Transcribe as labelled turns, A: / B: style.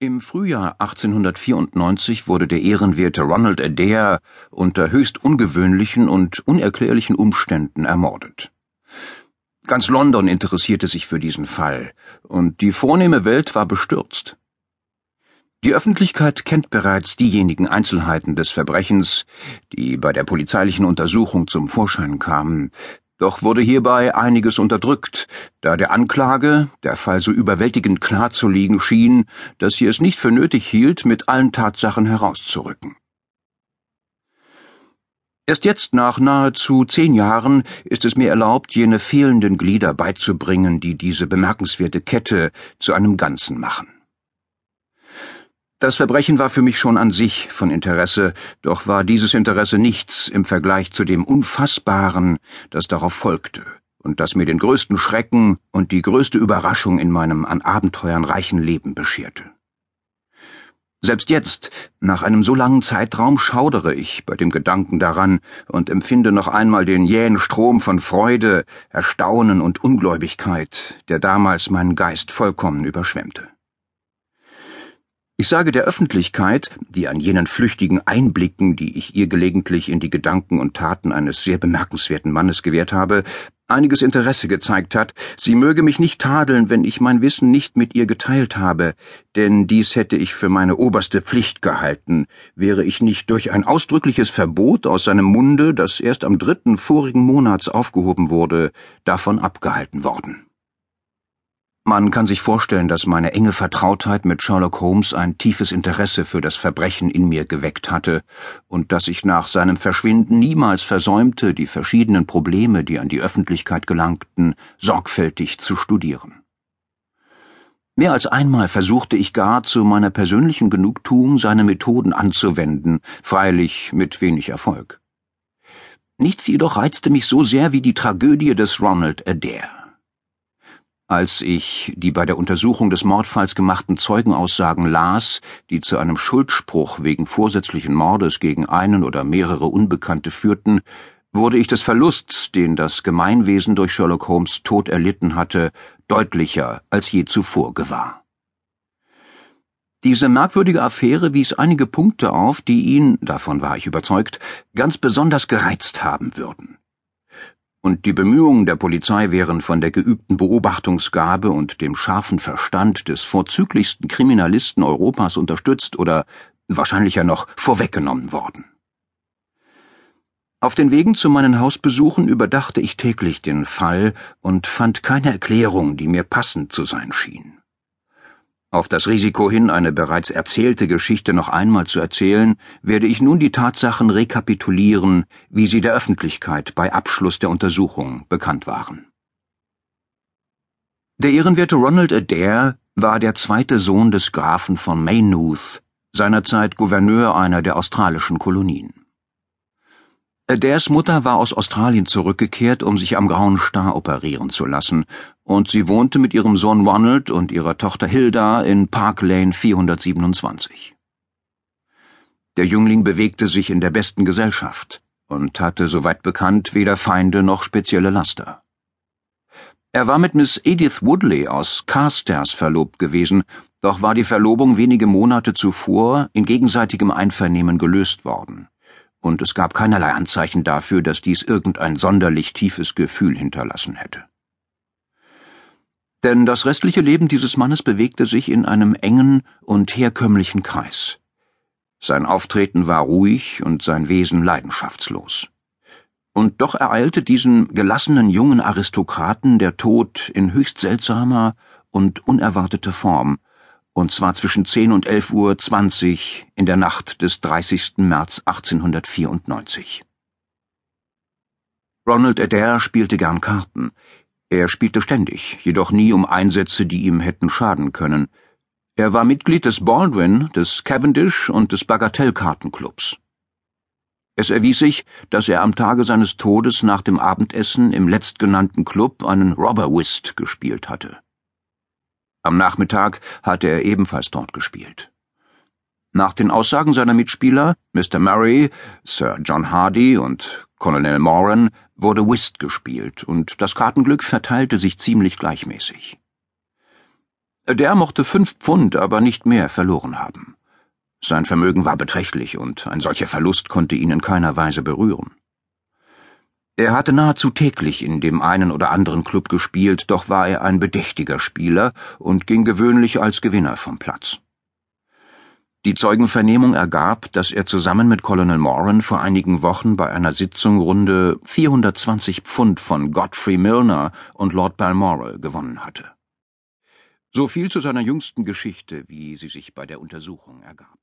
A: Im Frühjahr 1894 wurde der ehrenwerte Ronald Adair unter höchst ungewöhnlichen und unerklärlichen Umständen ermordet. Ganz London interessierte sich für diesen Fall, und die vornehme Welt war bestürzt. Die Öffentlichkeit kennt bereits diejenigen Einzelheiten des Verbrechens, die bei der polizeilichen Untersuchung zum Vorschein kamen, doch wurde hierbei einiges unterdrückt, da der Anklage der Fall so überwältigend klar zu liegen schien, dass sie es nicht für nötig hielt, mit allen Tatsachen herauszurücken. Erst jetzt, nach nahezu zehn Jahren, ist es mir erlaubt, jene fehlenden Glieder beizubringen, die diese bemerkenswerte Kette zu einem Ganzen machen. Das Verbrechen war für mich schon an sich von Interesse, doch war dieses Interesse nichts im Vergleich zu dem Unfassbaren, das darauf folgte und das mir den größten Schrecken und die größte Überraschung in meinem an Abenteuern reichen Leben bescherte. Selbst jetzt, nach einem so langen Zeitraum, schaudere ich bei dem Gedanken daran und empfinde noch einmal den jähen Strom von Freude, Erstaunen und Ungläubigkeit, der damals meinen Geist vollkommen überschwemmte. Ich sage der Öffentlichkeit, die an jenen flüchtigen Einblicken, die ich ihr gelegentlich in die Gedanken und Taten eines sehr bemerkenswerten Mannes gewährt habe, einiges Interesse gezeigt hat, sie möge mich nicht tadeln, wenn ich mein Wissen nicht mit ihr geteilt habe, denn dies hätte ich für meine oberste Pflicht gehalten, wäre ich nicht durch ein ausdrückliches Verbot aus seinem Munde, das erst am dritten vorigen Monats aufgehoben wurde, davon abgehalten worden. Man kann sich vorstellen, dass meine enge Vertrautheit mit Sherlock Holmes ein tiefes Interesse für das Verbrechen in mir geweckt hatte und dass ich nach seinem Verschwinden niemals versäumte, die verschiedenen Probleme, die an die Öffentlichkeit gelangten, sorgfältig zu studieren. Mehr als einmal versuchte ich gar zu meiner persönlichen Genugtuung seine Methoden anzuwenden, freilich mit wenig Erfolg. Nichts jedoch reizte mich so sehr wie die Tragödie des Ronald Adair. Als ich die bei der Untersuchung des Mordfalls gemachten Zeugenaussagen las, die zu einem Schuldspruch wegen vorsätzlichen Mordes gegen einen oder mehrere Unbekannte führten, wurde ich des Verlusts, den das Gemeinwesen durch Sherlock Holmes Tod erlitten hatte, deutlicher als je zuvor gewahr. Diese merkwürdige Affäre wies einige Punkte auf, die ihn, davon war ich überzeugt, ganz besonders gereizt haben würden und die Bemühungen der Polizei wären von der geübten Beobachtungsgabe und dem scharfen Verstand des vorzüglichsten Kriminalisten Europas unterstützt oder wahrscheinlicher noch vorweggenommen worden. Auf den Wegen zu meinen Hausbesuchen überdachte ich täglich den Fall und fand keine Erklärung, die mir passend zu sein schien. Auf das Risiko hin, eine bereits erzählte Geschichte noch einmal zu erzählen, werde ich nun die Tatsachen rekapitulieren, wie sie der Öffentlichkeit bei Abschluss der Untersuchung bekannt waren. Der ehrenwerte Ronald Adair war der zweite Sohn des Grafen von Maynooth, seinerzeit Gouverneur einer der australischen Kolonien. Adairs Mutter war aus Australien zurückgekehrt, um sich am Grauen Star operieren zu lassen, und sie wohnte mit ihrem Sohn Ronald und ihrer Tochter Hilda in Park Lane 427. Der Jüngling bewegte sich in der besten Gesellschaft und hatte, soweit bekannt, weder Feinde noch spezielle Laster. Er war mit Miss Edith Woodley aus Carstairs verlobt gewesen, doch war die Verlobung wenige Monate zuvor in gegenseitigem Einvernehmen gelöst worden und es gab keinerlei Anzeichen dafür, dass dies irgendein sonderlich tiefes Gefühl hinterlassen hätte. Denn das restliche Leben dieses Mannes bewegte sich in einem engen und herkömmlichen Kreis. Sein Auftreten war ruhig und sein Wesen leidenschaftslos. Und doch ereilte diesen gelassenen jungen Aristokraten der Tod in höchst seltsamer und unerwarteter Form, und zwar zwischen 10 und 11 Uhr 20 in der Nacht des 30. März 1894. Ronald Adair spielte gern Karten. Er spielte ständig, jedoch nie um Einsätze, die ihm hätten schaden können. Er war Mitglied des Baldwin, des Cavendish und des Bagatellkartenclubs. Es erwies sich, dass er am Tage seines Todes nach dem Abendessen im letztgenannten Club einen Robber Whist gespielt hatte. Am Nachmittag hatte er ebenfalls dort gespielt. Nach den Aussagen seiner Mitspieler, Mr. Murray, Sir John Hardy und Colonel Moran, wurde Whist gespielt und das Kartenglück verteilte sich ziemlich gleichmäßig. Der mochte fünf Pfund, aber nicht mehr verloren haben. Sein Vermögen war beträchtlich und ein solcher Verlust konnte ihn in keiner Weise berühren. Er hatte nahezu täglich in dem einen oder anderen Club gespielt, doch war er ein bedächtiger Spieler und ging gewöhnlich als Gewinner vom Platz. Die Zeugenvernehmung ergab, dass er zusammen mit Colonel Moran vor einigen Wochen bei einer Sitzung runde 420 Pfund von Godfrey Milner und Lord Balmoral gewonnen hatte. So viel zu seiner jüngsten Geschichte, wie sie sich bei der Untersuchung ergab.